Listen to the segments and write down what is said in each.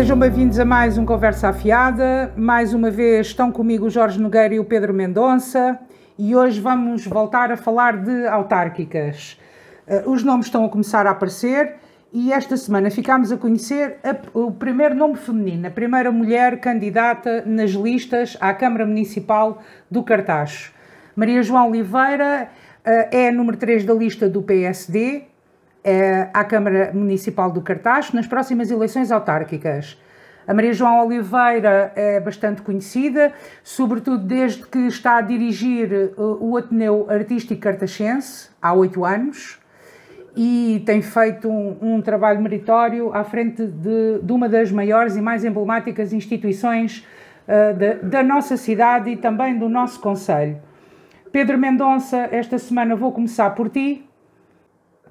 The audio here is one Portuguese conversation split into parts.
Sejam bem-vindos a mais um Conversa Afiada. Mais uma vez estão comigo o Jorge Nogueira e o Pedro Mendonça e hoje vamos voltar a falar de autárquicas. Uh, os nomes estão a começar a aparecer e esta semana ficámos a conhecer a, o primeiro nome feminino, a primeira mulher candidata nas listas à Câmara Municipal do Cartacho. Maria João Oliveira uh, é a número 3 da lista do PSD, à Câmara Municipal do Cartaz nas próximas eleições autárquicas. A Maria João Oliveira é bastante conhecida, sobretudo desde que está a dirigir eh, o Ateneu Artístico Cartachense há oito anos e tem feito um, um trabalho meritório à frente de, de, uma das maiores e mais emblemáticas instituições uh, da, da nossa cidade e também do nosso Conselho. Pedro Mendonça, esta semana vou começar por ti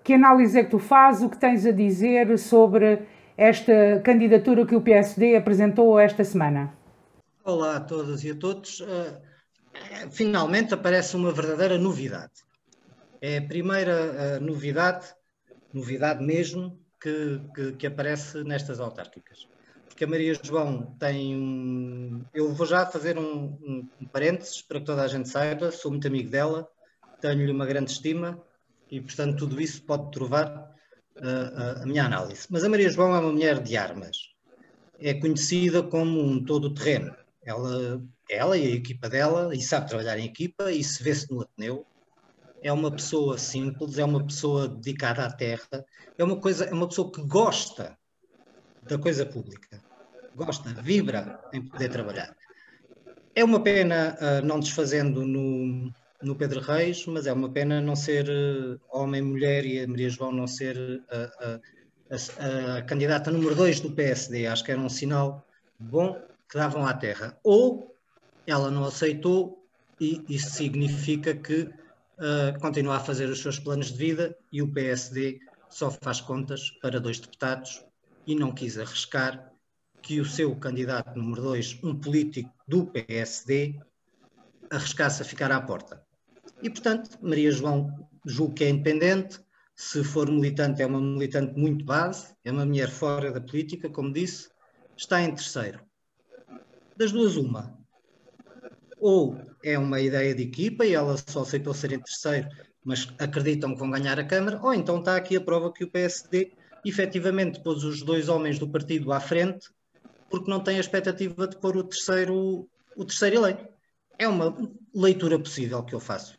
que análise é que tu fazes? O que tens a dizer sobre esta candidatura que o PSD apresentou esta semana? Olá a todas e a todos. Uh, finalmente aparece uma verdadeira novidade. É a primeira uh, novidade, novidade mesmo, que, que, que, aparece nestas autárquicas. Porque a Maria João tem um. Eu vou já fazer um, um, um parênteses para que toda a gente saiba, sou muito amigo dela, tenho-lhe uma grande estima e, portanto, tudo isso pode trovar uh, a minha análise. Mas a Maria João é uma mulher de armas. É conhecida como um todo-terreno. Ela, ela e a equipa dela, e sabe trabalhar em equipa, e se vê-se no Ateneu. É uma pessoa simples, é uma pessoa dedicada à terra, é uma, coisa, é uma pessoa que gosta da coisa pública. Gosta, vibra em poder trabalhar. É uma pena, uh, não desfazendo no, no Pedro Reis, mas é uma pena não ser uh, homem, mulher e a Maria João não ser uh, a, a, candidata número 2 do PSD. Acho que era um sinal bom que davam à terra. Ou ela não aceitou e isso significa que uh, continua a fazer os seus planos de vida e o PSD só faz contas para dois deputados e não quis arriscar que o seu candidato número 2, um político do PSD, arriscasse a ficar à porta. E, portanto, Maria João julgo que é independente, se for militante, é uma militante muito base, é uma mulher fora da política, como disse, está em terceiro. Das duas, uma. Ou é uma ideia de equipa e ela só aceitou ser em terceiro, mas acreditam que vão ganhar a Câmara, ou então está aqui a prova que o PSD efetivamente pôs os dois homens do partido à frente, porque não tem a expectativa de pôr o terceiro, o terceiro eleito. É uma leitura possível que eu faço.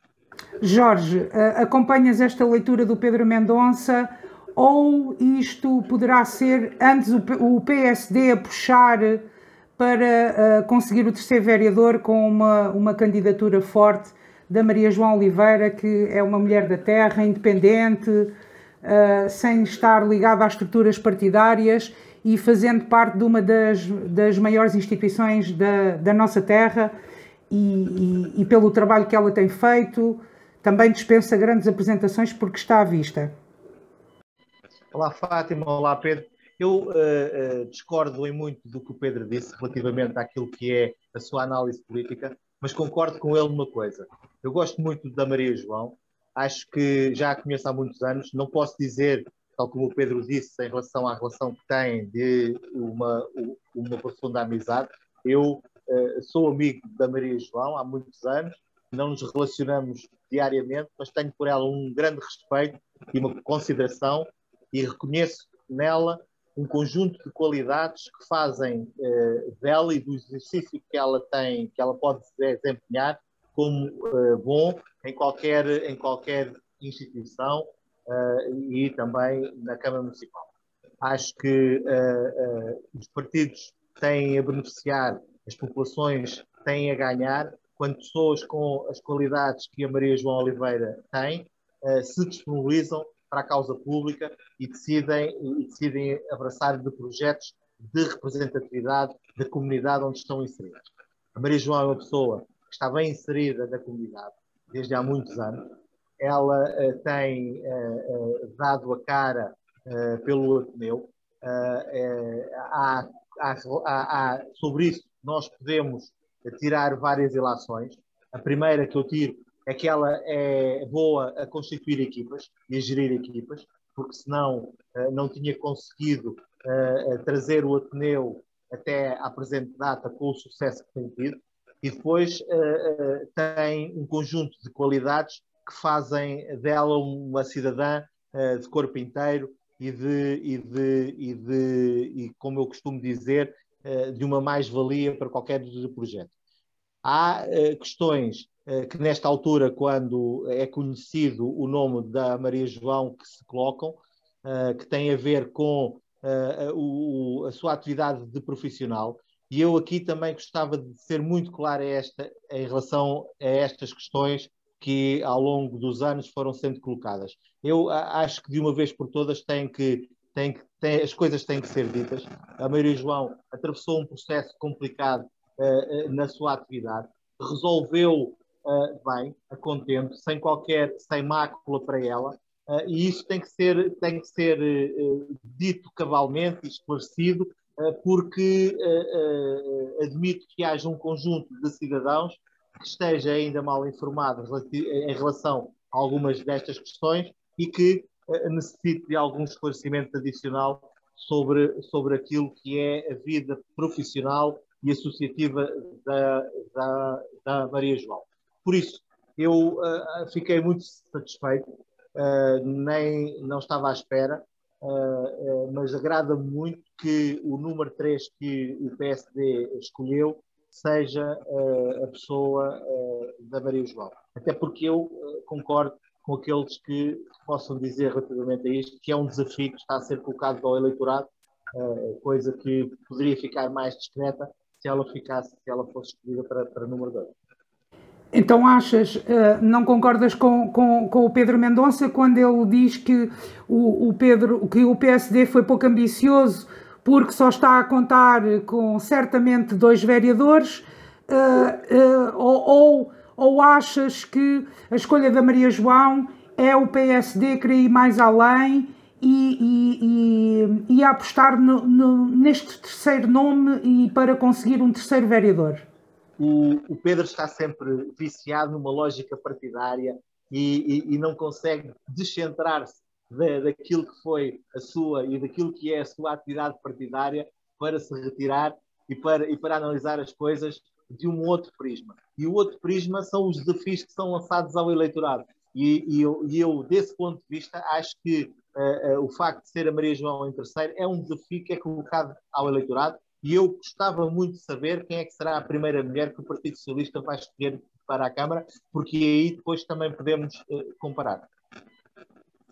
Jorge, acompanhas esta leitura do Pedro Mendonça ou isto poderá ser antes o PSD a puxar para conseguir o terceiro vereador com uma, uma candidatura forte da Maria João Oliveira, que é uma mulher da terra, independente, sem estar ligada às estruturas partidárias e fazendo parte de uma das, das maiores instituições da, da nossa terra e, e, e pelo trabalho que ela tem feito também dispensa grandes apresentações porque está à vista. Olá, Fátima. Olá, Pedro. Eu uh, uh, discordo em muito do que o Pedro disse relativamente àquilo que é a sua análise política, mas concordo com ele numa coisa. Eu gosto muito da Maria João, acho que já a conheço há muitos anos, não posso dizer, tal como o Pedro disse, em relação à relação que tem de uma, uma profunda amizade. Eu uh, sou amigo da Maria João há muitos anos, não nos relacionamos diariamente, mas tenho por ela um grande respeito e uma consideração e reconheço nela um conjunto de qualidades que fazem eh, dela e do exercício que ela tem, que ela pode desempenhar como eh, bom em qualquer, em qualquer instituição eh, e também na Câmara Municipal. Acho que os partidos têm a beneficiar, as populações têm a ganhar quando pessoas com as qualidades que a Maria João Oliveira tem uh, se disponibilizam para a causa pública e decidem, e decidem abraçar de projetos de representatividade da comunidade onde estão inseridas. A Maria João é uma pessoa que está bem inserida na comunidade desde há muitos anos. Ela uh, tem uh, dado a cara pelo Ateneu. Há, há, há, sobre isso, nós podemos a tirar várias ilações. A primeira que eu tiro é que ela é boa a constituir equipas e a gerir equipas, porque senão uh, não tinha conseguido trazer o Ateneu até à presente data com o sucesso que tem tido, e depois tem um conjunto de qualidades que fazem dela uma cidadã de corpo inteiro e de, e de, e de e como eu costumo dizer, de uma mais-valia para qualquer projeto. Há questões que nesta altura, quando é conhecido o nome da Maria João, que se colocam, que têm a ver com a sua atividade de profissional. E eu aqui também gostava de ser muito claro esta, em relação a estas questões que ao longo dos anos foram sendo colocadas. Eu acho que de uma vez por todas tem que, tem que tem, as coisas têm que ser ditas. A Maria João atravessou um processo complicado uh, uh, na sua atividade, resolveu uh, bem, a contento, sem qualquer, sem mácula para ela, e isso tem que ser, tem que ser dito cabalmente e esclarecido, porque admito que haja um conjunto de cidadãos que esteja ainda mal informado em relação a algumas destas questões e que necessite de algum esclarecimento adicional sobre, sobre aquilo que é a vida profissional e associativa da, da, da Maria João. Por isso, eu uh, fiquei muito satisfeito, uh, nem não estava à espera, mas agrada-me muito que o número 3 que o PSD escolheu seja uh, a pessoa uh, da Maria João. Até porque eu uh, concordo com aqueles que possam dizer relativamente a isto que é um desafio que está a ser colocado ao eleitorado, coisa que poderia ficar mais discreta se ela ficasse, se ela fosse escolhida para, para número 2. Então achas, não concordas com, com, com, o Pedro Mendonça quando ele diz que o, o, Pedro, que o PSD foi pouco ambicioso porque só está a contar com certamente dois vereadores, uh, ou, ou, ou, achas que a escolha da Maria João é o PSD querer ir mais além e, e, e, e apostar no, no, neste terceiro nome e para conseguir um terceiro vereador? O, o Pedro está sempre viciado numa lógica partidária e, não consegue descentrar-se da, daquilo que foi a sua e daquilo que é a sua atividade partidária para se retirar e para, e para analisar as coisas de um outro prisma. E o outro prisma são os desafios que são lançados ao eleitorado. E, e, eu, e eu, desse ponto de vista, acho que uh, uh, o facto de ser a Maria João em terceiro é um desafio que é colocado ao eleitorado. E eu gostava muito de saber quem é que será a primeira mulher que o Partido Socialista vai escolher para a Câmara, porque aí depois também podemos uh, comparar.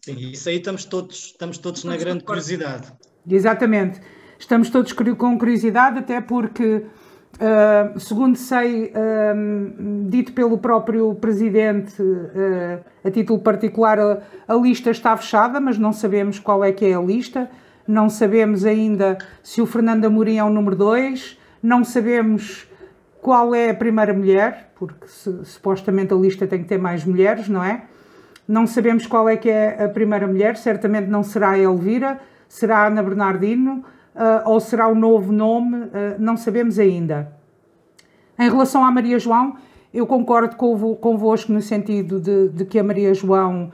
Sim, isso aí estamos todos, estamos todos na grande curiosidade. Exatamente. Estamos todos com curiosidade, até porque, uh, segundo sei, uh, dito pelo próprio Presidente, uh, a título particular, a, a, lista está fechada, mas não sabemos qual é que é a lista. Não sabemos ainda se o Fernando Amorim é o número 2, não sabemos qual é a primeira mulher, porque se, supostamente a lista tem que ter mais mulheres, não é? Não sabemos qual é que é a primeira mulher, certamente não será a Elvira, será a Ana Bernardino uh, ou será o novo nome, uh, não sabemos ainda. Em relação à Maria João, eu concordo convosco no sentido de, de que a Maria João uh,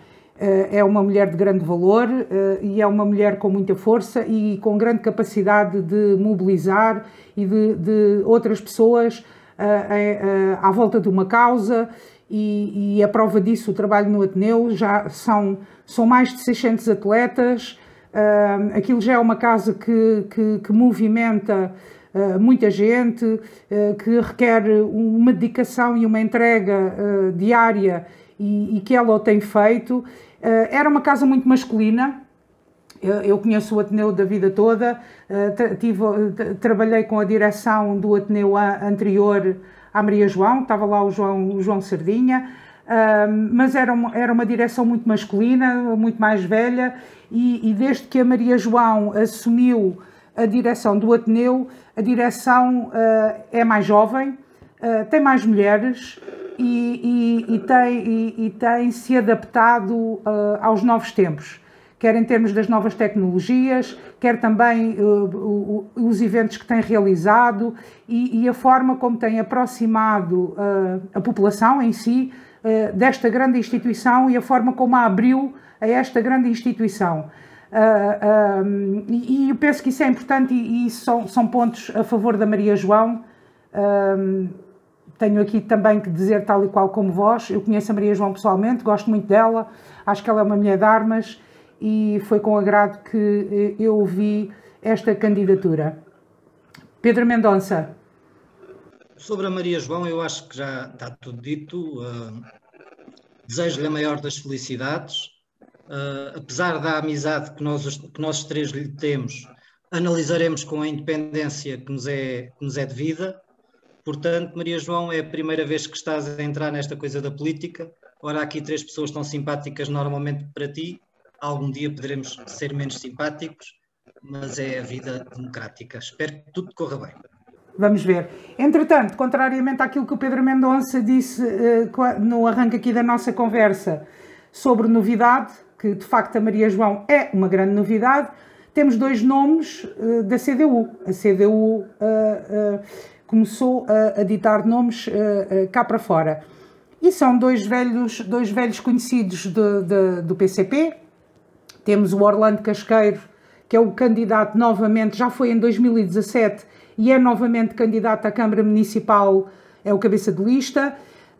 é uma mulher de grande valor e é uma mulher com muita força e com grande capacidade de mobilizar e de, de outras pessoas à volta de uma causa e, e, a prova disso, o trabalho no Ateneu, já são, são mais de 600 atletas, uh, aquilo já é uma casa que, que, que movimenta uh, muita gente, uh, que requer uma dedicação e uma entrega diária e, e, que ela o tem feito. era uma casa muito masculina, eu, conheço o Ateneu da vida toda, tive, trabalhei com a direção do Ateneu anterior à Maria João, estava lá o João, o João Sardinha, mas era uma, era uma direção muito masculina, muito mais velha, e, e desde que a Maria João assumiu a direção do Ateneu, a direção uh, é mais jovem, uh, tem mais mulheres e, e, e tem, tem, se adaptado uh, aos novos tempos quer em termos das novas tecnologias, quer também os eventos que tem realizado e, a forma como tem aproximado a população em si desta grande instituição e a forma como a abriu a esta grande instituição. Uh, um, e, eu penso que isso é importante e, são, são, pontos a favor da Maria João. Tenho aqui também que dizer, tal e qual como vós, eu conheço a Maria João pessoalmente, gosto muito dela, acho que ela é uma mulher de armas e foi com agrado que eu ouvi esta candidatura. Pedro Mendonça. Sobre a Maria João, eu acho que já está tudo dito. Uh, Desejo-lhe a maior das felicidades. Uh, apesar da amizade que nós, que nós três lhe temos, analisaremos com a independência que nos é, que nos é devida. Portanto, Maria João, é a primeira vez que estás a entrar nesta coisa da política. Ora, aqui três pessoas tão simpáticas normalmente para ti. Algum dia poderemos ser menos simpáticos, mas é a vida democrática. Espero que tudo corra bem. Vamos ver. Entretanto, contrariamente àquilo que o Pedro Mendonça disse uh, no arranque aqui da nossa conversa sobre novidade, que de facto a Maria João é uma grande novidade, temos dois nomes uh, da CDU. A CDU uh, uh, começou a, a, ditar nomes cá para fora. E são dois velhos, dois velhos conhecidos de, de, do PCP. Temos o Orlando Casqueiro, que é o candidato novamente, já foi em 2017 e é novamente candidato à Câmara Municipal, é o cabeça de lista.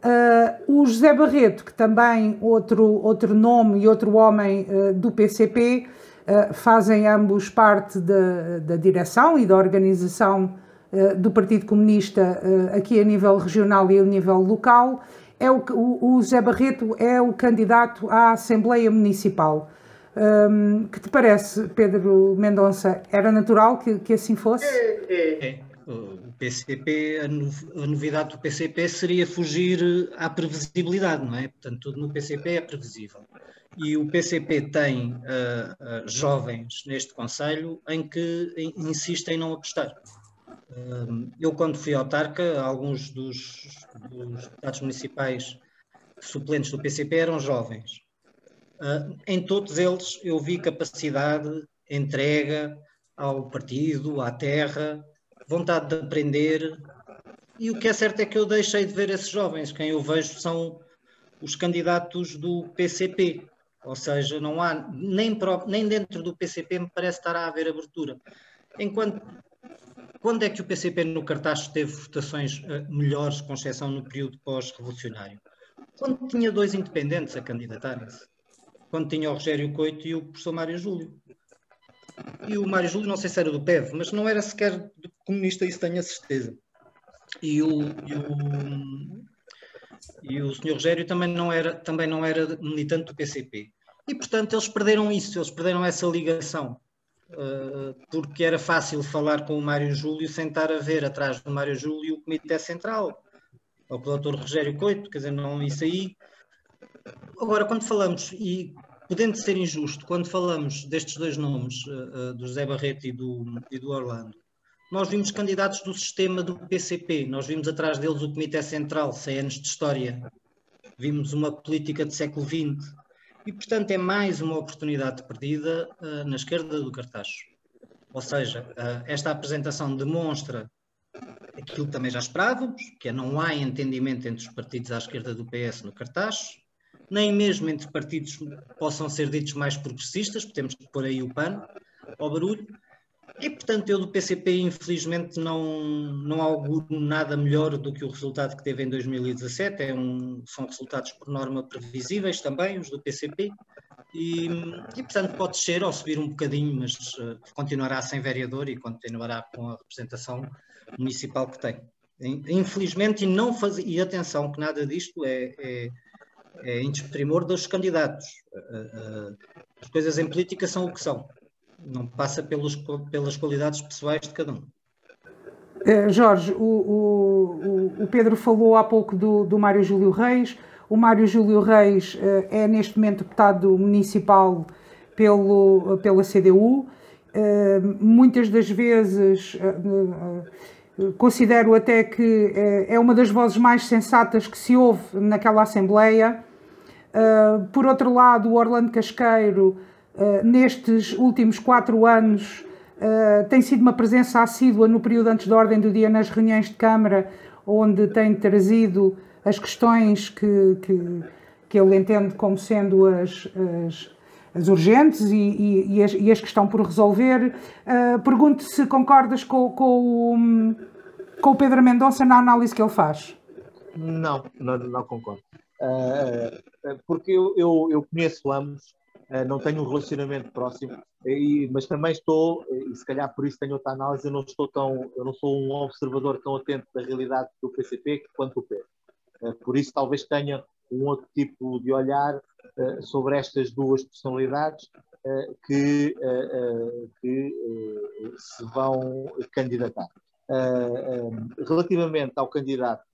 Uh, o José Barreto, que também outro, outro nome e outro homem uh, do PCP, uh, fazem ambos parte da, da direção e da organização do Partido Comunista aqui a nível regional e a nível local. É o, o, o José Barreto é o candidato à Assembleia Municipal. Um, que te parece, Pedro Mendonça? Era natural que, que assim fosse? É, é, é. O PCP, a, novidade do PCP seria fugir à previsibilidade, não é? Portanto, tudo no PCP é previsível. E o PCP tem uh, uh, jovens neste Conselho em que insistem em não apostar. Uh, eu, quando fui autarca, alguns dos, dos deputados municipais suplentes do PCP eram jovens. Uh, em todos eles eu vi capacidade, entrega ao partido, à terra, vontade de aprender. E o que é certo é que eu deixei de ver esses jovens. Quem eu vejo são os candidatos do PCP. Ou seja, não há, nem, nem dentro do PCP me parece estar a haver abertura. Enquanto, quando é que o PCP no cartaz teve votações uh, melhores, com exceção no período pós-revolucionário? Quando tinha dois independentes a candidatarem-se quando tinha o Rogério Coito e o professor Mário Júlio. E o Mário Júlio, não sei se era do PEV, mas não era sequer comunista, isso tenho a certeza. E o, e o, e o senhor Rogério também não, era, também não era militante do PCP. E, portanto, eles perderam isso, eles perderam essa ligação. Uh, porque era fácil falar com o Mário Júlio sem estar a ver atrás do Mário Júlio o Comitê Central, ou com o Dr. Rogério Coito, quer dizer, não, isso aí Agora, quando falamos, e podendo ser injusto, quando falamos destes dois nomes, uh, uh, do José Barreto e do, e do Orlando, nós vimos candidatos do sistema do PCP, nós vimos atrás deles o Comitê Central, 100 anos de história, vimos uma política de século XX, e portanto é mais uma oportunidade perdida uh, na esquerda do cartaz. Ou seja, esta apresentação demonstra aquilo que também já esperávamos, que é não há entendimento entre os partidos à esquerda do PS no cartaz, nem mesmo entre partidos possam ser ditos mais progressistas, temos que pôr aí o pano ao barulho. E, portanto, eu do PCP, infelizmente, não, não auguro nada melhor do que o resultado que teve em 2017. É um, são resultados, por norma, previsíveis também, os do PCP. E, e portanto, pode ser ou subir um bocadinho, mas uh, continuará sem vereador e continuará com a representação municipal que tem. Infelizmente, e não faz, e atenção que nada disto é, é é em desprimor dos candidatos. As coisas em política são o que são. Não passa pelos, pelas qualidades pessoais de cada um. Uh, Jorge, o, o, o, Pedro falou há pouco do, do Mário Júlio Reis. O Mário Júlio Reis é neste momento deputado municipal pelo, pela CDU. Eh, muitas das vezes considero até que é uma das vozes mais sensatas que se ouve naquela Assembleia. Uh, por outro lado, o Orlando Casqueiro, uh, nestes últimos quatro anos, tem sido uma presença assídua no período antes da ordem do dia nas reuniões de Câmara, onde tem trazido as questões que, que, que ele entende como sendo as, as, as urgentes e, e, e, as, e, as, que estão por resolver. Uh, Pergunto se concordas com, com, o, com o Pedro Mendonça na análise que ele faz. Não, não, não concordo. Uh, porque eu, eu, eu conheço ambos, uh, não tenho um relacionamento próximo, e, mas também estou, e se calhar por isso tenho outra análise, eu não estou tão, eu não sou um observador tão atento da realidade do PCP quanto o Pedro. Por isso talvez tenha um outro tipo de olhar uh, sobre estas duas personalidades uh, que, uh, que se vão candidatar. relativamente ao candidato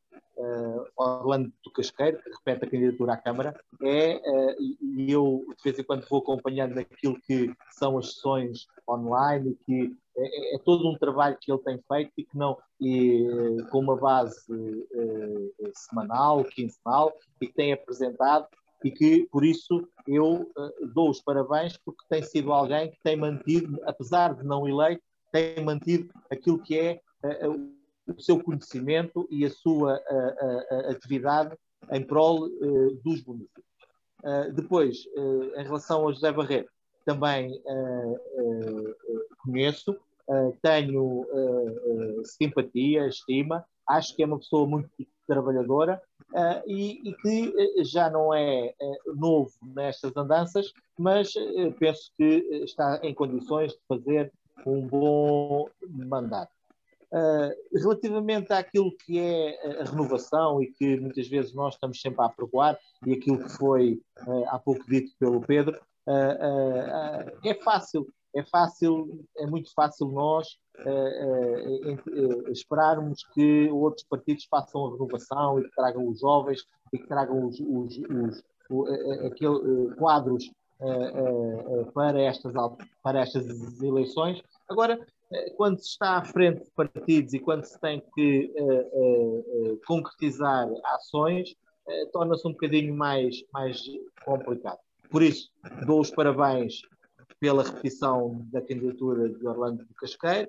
Orlando do Casqueiro, que repete a candidatura à Câmara, é, e eu de vez em quando vou acompanhando aquilo que são as sessões online, e que é, é, todo um trabalho que ele tem feito e que não e, com uma base uh, semanal, quinzenal, e que tem apresentado e que por isso eu dou os parabéns porque tem sido alguém que tem mantido, apesar de não eleito, tem mantido aquilo que é o seu conhecimento e a sua atividade em prol dos municípios. depois, em relação a José Barreto, também conheço, uh, tenho uh, simpatia, estima, acho que é uma pessoa muito trabalhadora e, e, que já não é novo nestas andanças, mas penso que está em condições de fazer um bom mandato. Relativamente àquilo que é a renovação e que muitas vezes nós estamos sempre a aprovar, e aquilo que foi há pouco dito pelo Pedro, é fácil é fácil, é muito fácil nós uh, uh, esperarmos que outros partidos façam a renovação e que tragam os jovens e que tragam os, os, os, os aquele, quadros para, estas, para estas eleições. Agora, quando se está à frente de partidos e quando se tem que concretizar ações, torna-se um bocadinho mais, mais complicado. Por isso, dou os parabéns pela repetição da candidatura de Orlando de Casqueiro.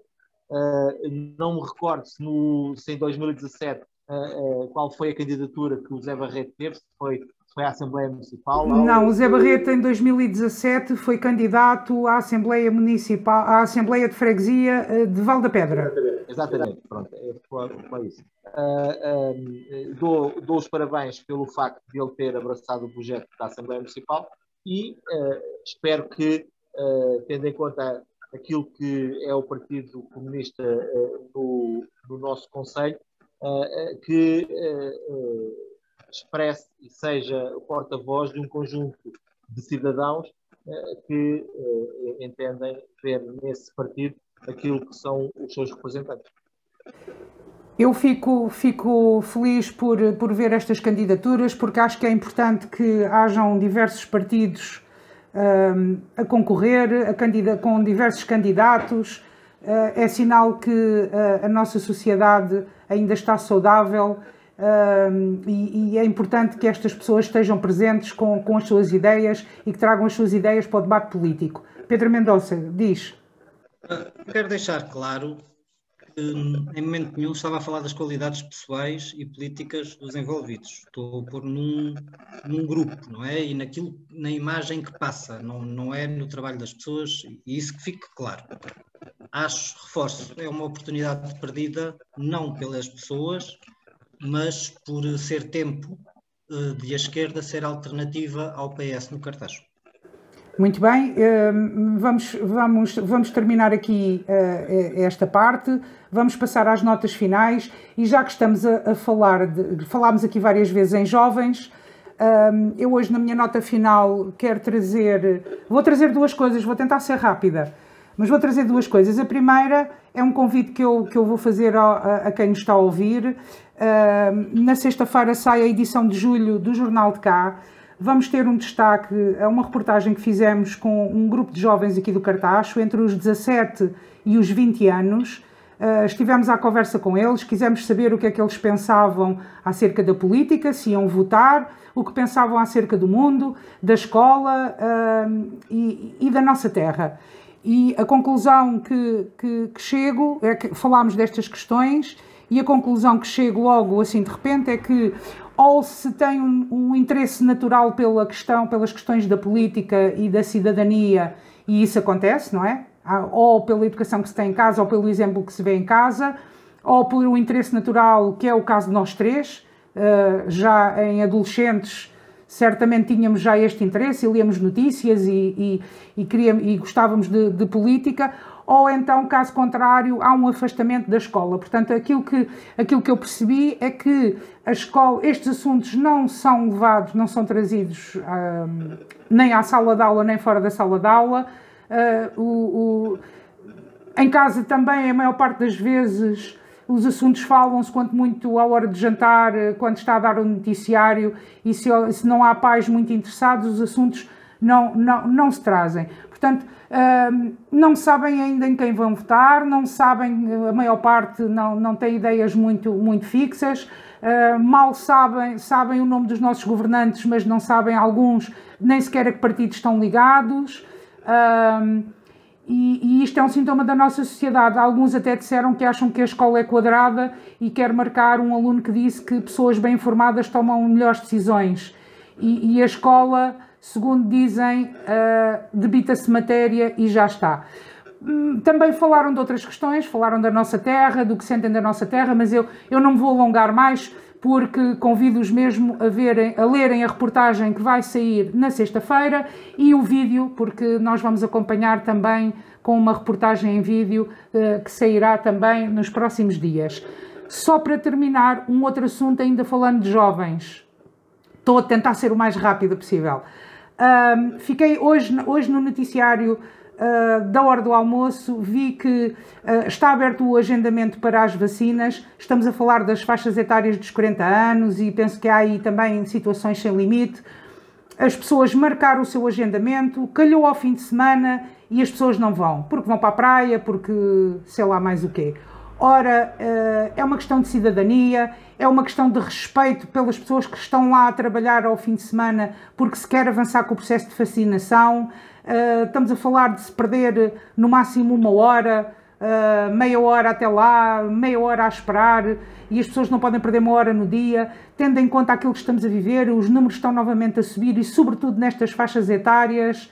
Uh, não me recordo se, no, se em 2017 uh, uh, qual foi a candidatura que o Zé Barreto teve, se foi, foi à Assembleia Municipal. Não, o Zé Barreto em 2017 foi candidato à Assembleia Municipal, à Assembleia de Freguesia eh, de Val da Pedra. Exatamente, pronto, é, foi, isso. dou, dou os parabéns pelo facto de ele ter abraçado o projeto da Assembleia Municipal e espero que uh, tendo em conta aquilo que é o Partido Comunista uh, no, no, nosso Conselho, uh, que expresse e seja o porta-voz de um conjunto de cidadãos que entendem ver nesse partido aquilo que são os seus representantes. Eu fico, fico feliz por, por ver estas candidaturas, porque acho que é importante que hajam diversos partidos a concorrer a com diversos candidatos. Uh, é sinal que uh, a nossa sociedade ainda está saudável e, é importante que estas pessoas estejam presentes com, com as suas ideias e que tragam as suas ideias para o debate político. Pedro Mendonça, diz. Quero deixar claro em momento nenhum estava a falar das qualidades pessoais e políticas dos envolvidos. Estou a pôr num, num grupo, não é? E naquilo, na imagem que passa, não, não é no trabalho das pessoas, e isso que fique claro. Acho, reforço, é uma oportunidade perdida, não pelas pessoas, mas por ser tempo eh, de a esquerda ser alternativa ao PS no cartaz. Muito bem, ehm, vamos, vamos, vamos terminar aqui eh, esta parte, vamos passar às notas finais e já que estamos a, a falar, de, falámos aqui várias vezes em jovens, eu hoje na minha nota final quero trazer, vou trazer duas coisas, vou tentar ser rápida, mas vou trazer duas coisas. A primeira é um convite que eu, que eu vou fazer a, a quem nos está a ouvir. Na sexta-feira sai a edição de julho do Jornal de Cá, Vamos ter um destaque a uma reportagem que fizemos com um grupo de jovens aqui do Cartacho, entre os 17 e os 20 anos. Uh, estivemos à conversa com eles, quisemos saber o que é que eles pensavam acerca da política, se iam votar, o que pensavam acerca do mundo, da escola uh, e, e, da nossa terra. E a conclusão que, que, que chego é que falámos destas questões e a conclusão que chego logo assim de repente é que ou se tem um, um, interesse natural pela questão, pelas questões da política e da cidadania, e isso acontece, não é? Ou pela educação que se tem em casa, ou pelo exemplo que se vê em casa, ou um interesse natural, que é o caso de nós três, uh, já em adolescentes, certamente tínhamos já este interesse e líamos notícias e, e, e, queríamos, e gostávamos de, de política, ou então, caso contrário, há um afastamento da escola. Portanto, aquilo que, aquilo que eu percebi é que a escola, estes assuntos não são levados, não são trazidos um, nem à sala de aula, nem fora da sala de aula. Uh, o, o, em casa também, a maior parte das vezes, os assuntos falam-se quanto muito à hora de jantar, quando está a dar o noticiário, e se, se não há pais muito interessados, os assuntos não, não, não se trazem. Portanto, não sabem ainda em quem vão votar, não sabem, a maior parte não, não tem ideias muito, muito fixas, uh, mal sabem, sabem o nome dos nossos governantes, mas não sabem alguns nem sequer a que partidos estão ligados. Uh, e, e, isto é um sintoma da nossa sociedade. Alguns até disseram que acham que a escola é quadrada e quer marcar um aluno que disse que pessoas bem informadas tomam melhores decisões. E, e a escola segundo dizem, uh, debita-se matéria e já está. Hum, também falaram de outras questões, falaram da nossa terra, do que sentem da nossa terra, mas eu, eu não me vou alongar mais porque convido-os mesmo a, verem, a lerem a reportagem que vai sair na sexta-feira e o vídeo, porque nós vamos acompanhar também com uma reportagem em vídeo uh, que sairá também nos próximos dias. Só para terminar, um outro assunto ainda falando de jovens. Estou a tentar ser o mais rápido possível. Um, fiquei hoje, hoje no noticiário uh, da hora do almoço, vi que uh, está aberto o agendamento para as vacinas. Estamos a falar das faixas etárias dos 40 anos e penso que há aí também situações sem limite. As pessoas marcaram o seu agendamento, calhou ao fim de semana e as pessoas não vão, porque vão para a praia, porque sei lá mais o quê. Ora, uh, é uma questão de cidadania, é uma questão de respeito pelas pessoas que estão lá a trabalhar ao fim de semana porque se quer avançar com o processo de vacinação. Uh, estamos a falar de se perder no máximo uma hora, meia hora até lá, meia hora a esperar, e as pessoas não podem perder uma hora no dia, tendo em conta aquilo que estamos a viver, os números estão novamente a subir e, sobretudo, nestas faixas etárias.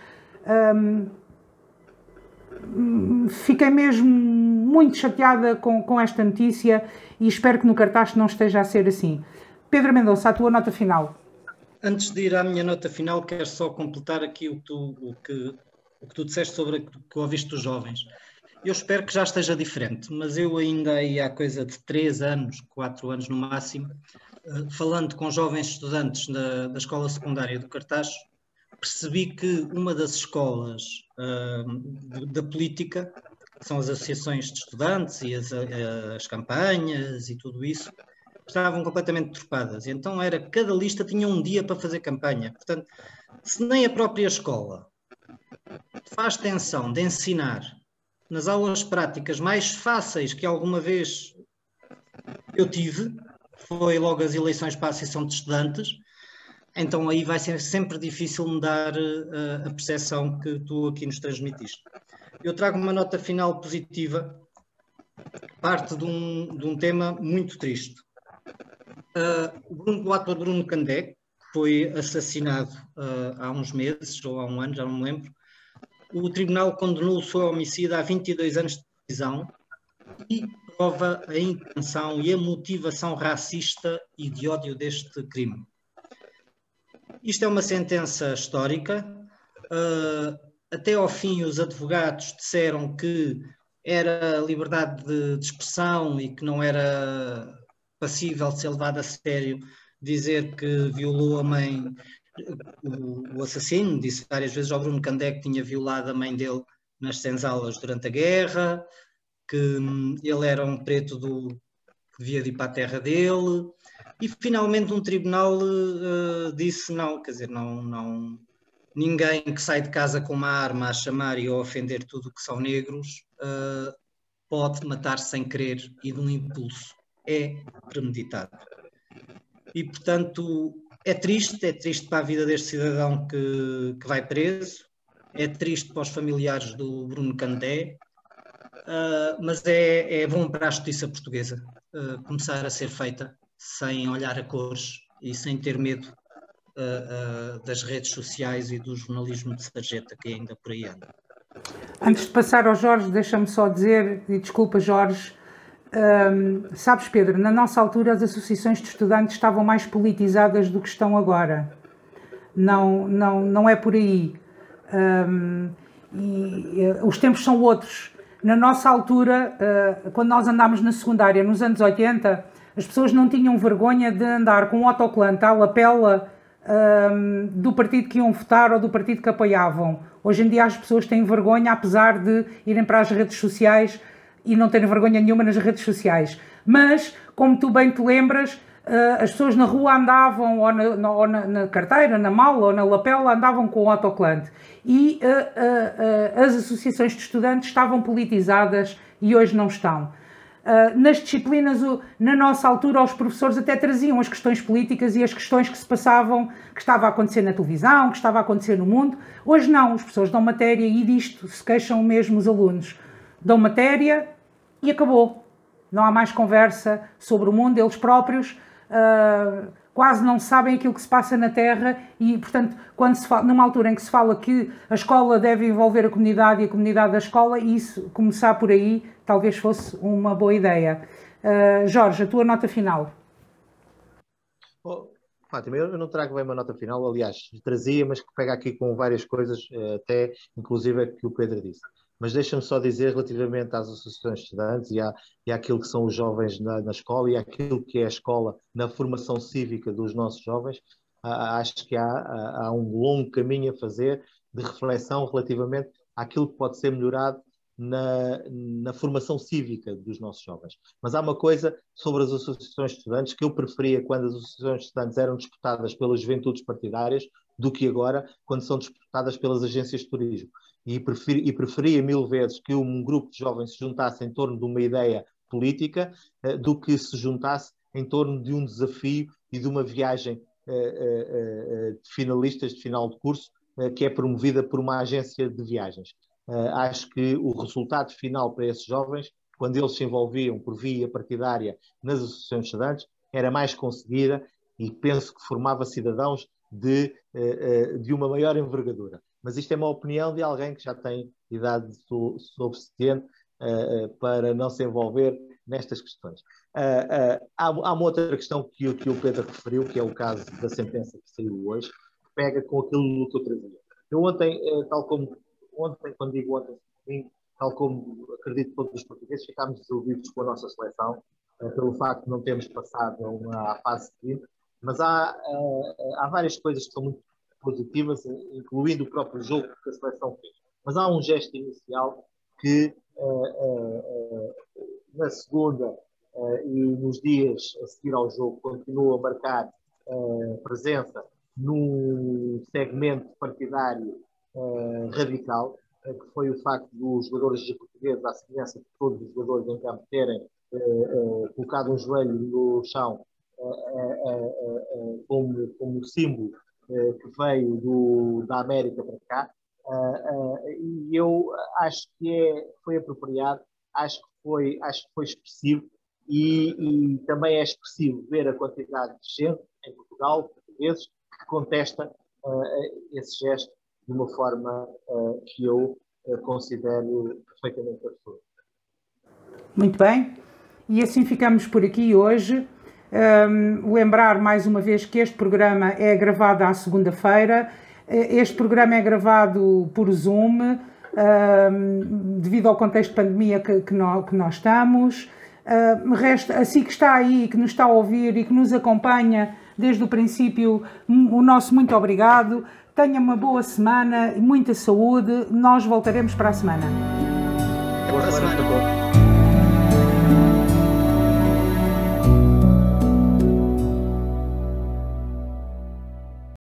Um, fiquei mesmo muito chateada com, com esta notícia e espero que no cartaz não esteja a ser assim. Pedro Mendonça, a tua nota final. Antes de ir à minha nota final, quero só completar aqui o que tu, o que, o que tu disseste sobre o que ouviste dos jovens. Eu espero que já esteja diferente, mas eu ainda aí há coisa de 3 anos, 4 anos no máximo, eh, falando com jovens estudantes da, da escola secundária do Cartaz, percebi que uma das escolas uh, da política são as associações de estudantes e as, as campanhas e tudo isso, estavam completamente tropadas. Então era cada lista tinha um dia para fazer campanha. Portanto, se nem a própria escola faz tensão de ensinar nas aulas práticas mais fáceis que alguma vez eu tive, foi logo as eleições para a Associação de Estudantes, então aí vai ser sempre difícil mudar uh, a percepção que tu aqui nos transmitiste. Eu trago uma nota final positiva, parte de um, de um tema muito triste. Uh, Bruno, o ator Bruno Candé foi assassinado uh, há uns meses, ou há um ano, já não me lembro. O tribunal condenou o seu homicídio a 22 anos de prisão e prova a intenção e a motivação racista e de ódio deste crime. Isto é uma sentença histórica. Uh, até ao fim, os advogados disseram que era liberdade de, de expressão e que não era passível de ser levado a sério dizer que violou a mãe, o, o, assassino, disse várias vezes ao Bruno Candé que tinha violado a mãe dele nas senzalas durante a guerra, que hum, ele era um preto do, que devia ir para a terra dele, e finalmente um tribunal uh, disse não, quer dizer, não, não, ninguém que sai de casa com uma arma a chamar e a ofender tudo que são negros uh, pode matar sem querer e de um impulso. É premeditado. E, portanto, é triste, é triste para a vida deste cidadão que, que vai preso, é triste para os familiares do Bruno Candé, uh, mas é, é bom para a justiça portuguesa começar a ser feita sem olhar a cores e sem ter medo uh, uh, das redes sociais e do jornalismo de sarjeta que ainda por aí anda. Antes de passar ao Jorge, deixa-me só dizer, e desculpa Jorge, um, sabes Pedro, na nossa altura as associações de estudantes estavam mais politizadas do que estão agora. Não, não, não é por aí. Um, e, e, os tempos são outros. Na nossa altura, uh, quando nós andámos na secundária, nos anos 80, as pessoas não tinham vergonha de andar com um autocolante à lapela um, do partido que iam votar ou do partido que apoiavam. Hoje em dia as pessoas têm vergonha, apesar de irem para as redes sociais e não terem vergonha nenhuma nas redes sociais. Mas, como tu bem te lembras, uh, as pessoas na rua andavam, ou, na, ou na, carteira, na mala ou na lapela, andavam com o autocolante. E uh, uh, as associações de estudantes estavam politizadas e hoje não estão. Uh, nas disciplinas, na nossa altura, os professores até traziam as questões políticas e as questões que se passavam, que estava a acontecer na televisão, que estava a acontecer no mundo. Hoje não, os professores dão matéria e disto se queixam mesmo os alunos. Dão matéria e acabou. Não há mais conversa sobre o mundo, eles próprios uh, quase não sabem aquilo que se passa na Terra e, portanto, quando se fala, numa altura em que se fala que a escola deve envolver a comunidade e a comunidade da escola, isso começar por aí talvez fosse uma boa ideia. Uh, Jorge, a tua nota final. Oh, Fátima, eu não trago bem uma nota final, aliás, trazia, mas que pega aqui com várias coisas, eh, até inclusive que o Pedro disse. Mas deixa-me só dizer relativamente às associações de estudantes e, à, e àquilo que são os jovens na, na, escola e àquilo que é a escola na formação cívica dos nossos jovens, acho que há, há, um longo caminho a fazer de reflexão relativamente àquilo que pode ser melhorado na, na, formação cívica dos nossos jovens. Mas há uma coisa sobre as associações de estudantes que eu preferia quando as associações de estudantes eram disputadas pelas juventudes partidárias do que agora quando são disputadas pelas agências de turismo e, e preferia mil vezes que um grupo de jovens se juntasse em torno de uma ideia política uh, do que se juntasse em torno de um desafio e de uma viagem uh, uh, de finalistas de final de curso que é promovida por uma agência de viagens. Acho que o resultado final para esses jovens, quando eles se envolviam por via partidária nas associações de estudantes, era mais conseguida e penso que formava cidadãos de, de uma maior envergadura mas isto é uma opinião de alguém que já tem idade suficiente uh, para não se envolver nestas questões. Uh, há, há, uma outra questão que, que, o Pedro referiu, que é o caso da sentença que saiu hoje, que pega com aquilo que eu trazia. Eu ontem, tal como ontem, quando digo ontem, tal como acredito todos os portugueses, ficámos desiludidos com a nossa seleção, pelo facto de não termos passado a uma fase seguinte, mas há, há várias coisas que são muito positivas, incluindo o próprio jogo que a seleção fez. Mas há um gesto inicial que uh, na segunda e nos dias a seguir ao jogo continua a marcar presença num segmento partidário radical, que foi o facto dos jogadores portugueses, à semelhança de todos os jogadores em campo, terem colocado um joelho no chão como, como símbolo eh, que veio do, da América para cá, uh, e eu acho que é, foi apropriado, acho que foi, acho que foi expressivo e, e, também é expressivo ver a quantidade de gente em Portugal, portugueses, que contesta esse gesto de uma forma que eu considero perfeitamente absurda. Muito bem, e assim ficamos por aqui hoje. Um, lembrar mais uma vez que este programa é gravado à segunda-feira. Eh, este programa é gravado por Zoom, um, devido ao contexto de pandemia que, que, nós, que nós, estamos. Uh, resta, assim que está aí, que nos está a ouvir e que nos acompanha desde o princípio, o nosso muito obrigado. Tenha uma boa semana e muita saúde. Nós voltaremos para a semana. Boa semana.